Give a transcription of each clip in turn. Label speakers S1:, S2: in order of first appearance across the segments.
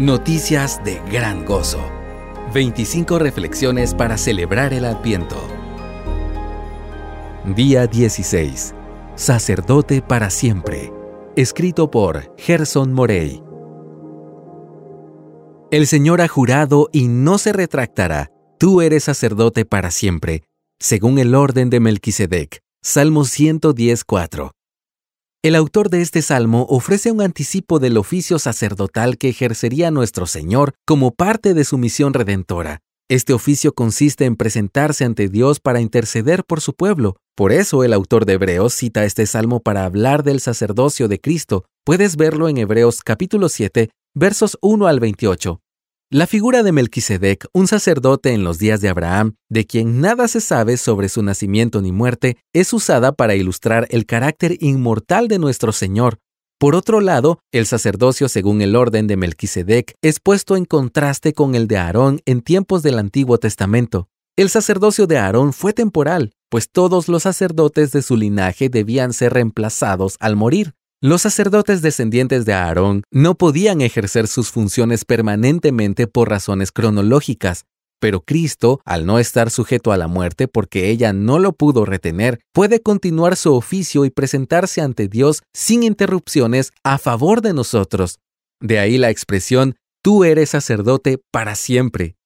S1: Noticias de gran gozo. 25 reflexiones para celebrar el Adviento. Día 16. Sacerdote para siempre. Escrito por Gerson Morey. El Señor ha jurado y no se retractará. Tú eres sacerdote para siempre, según el orden de Melquisedec. Salmo 110.4. El autor de este salmo ofrece un anticipo del oficio sacerdotal que ejercería nuestro Señor como parte de su misión redentora. Este oficio consiste en presentarse ante Dios para interceder por su pueblo. Por eso el autor de Hebreos cita este salmo para hablar del sacerdocio de Cristo. Puedes verlo en Hebreos capítulo 7, versos 1 al 28. La figura de Melquisedec, un sacerdote en los días de Abraham, de quien nada se sabe sobre su nacimiento ni muerte, es usada para ilustrar el carácter inmortal de nuestro Señor. Por otro lado, el sacerdocio según el orden de Melquisedec es puesto en contraste con el de Aarón en tiempos del Antiguo Testamento. El sacerdocio de Aarón fue temporal, pues todos los sacerdotes de su linaje debían ser reemplazados al morir. Los sacerdotes descendientes de Aarón no podían ejercer sus funciones permanentemente por razones cronológicas, pero Cristo, al no estar sujeto a la muerte porque ella no lo pudo retener, puede continuar su oficio y presentarse ante Dios sin interrupciones a favor de nosotros. De ahí la expresión, tú eres sacerdote para siempre.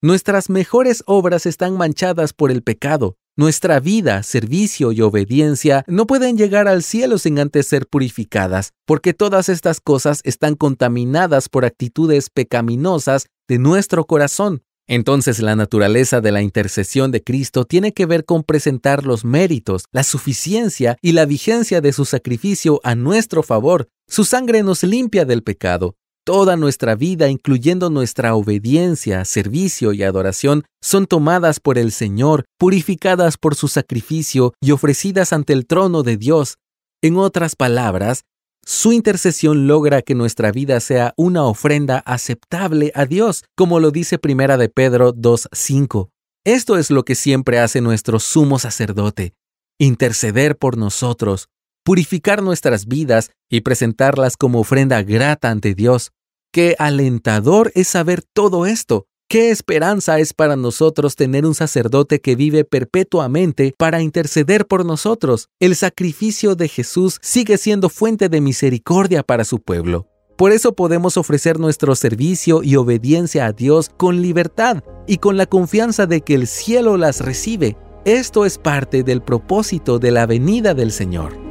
S1: Nuestras mejores obras están manchadas por el pecado, nuestra vida, servicio y obediencia no pueden llegar al cielo sin antes ser purificadas, porque todas estas cosas están contaminadas por actitudes pecaminosas de nuestro corazón. Entonces la naturaleza de la intercesión de Cristo tiene que ver con presentar los méritos, la suficiencia y la vigencia de su sacrificio a nuestro favor. Su sangre nos limpia del pecado, Toda nuestra vida, incluyendo nuestra obediencia, servicio y adoración, son tomadas por el Señor, purificadas por su sacrificio y ofrecidas ante el trono de Dios. En otras palabras, su intercesión logra que nuestra vida sea una ofrenda aceptable a Dios, como lo dice Primera de Pedro 2:5. Esto es lo que siempre hace nuestro sumo sacerdote, interceder por nosotros, purificar nuestras vidas y presentarlas como ofrenda grata ante Dios. Qué alentador es saber todo esto. Qué esperanza es para nosotros tener un sacerdote que vive perpetuamente para interceder por nosotros. El sacrificio de Jesús sigue siendo fuente de misericordia para su pueblo. Por eso podemos ofrecer nuestro servicio y obediencia a Dios con libertad y con la confianza de que el cielo las recibe. Esto es parte del propósito de la venida del Señor.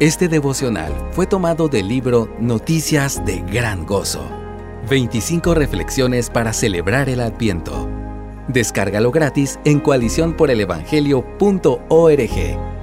S1: Este devocional fue tomado del libro Noticias de Gran Gozo. 25 reflexiones para celebrar el Adviento. Descárgalo gratis en coaliciónporelevangelio.org.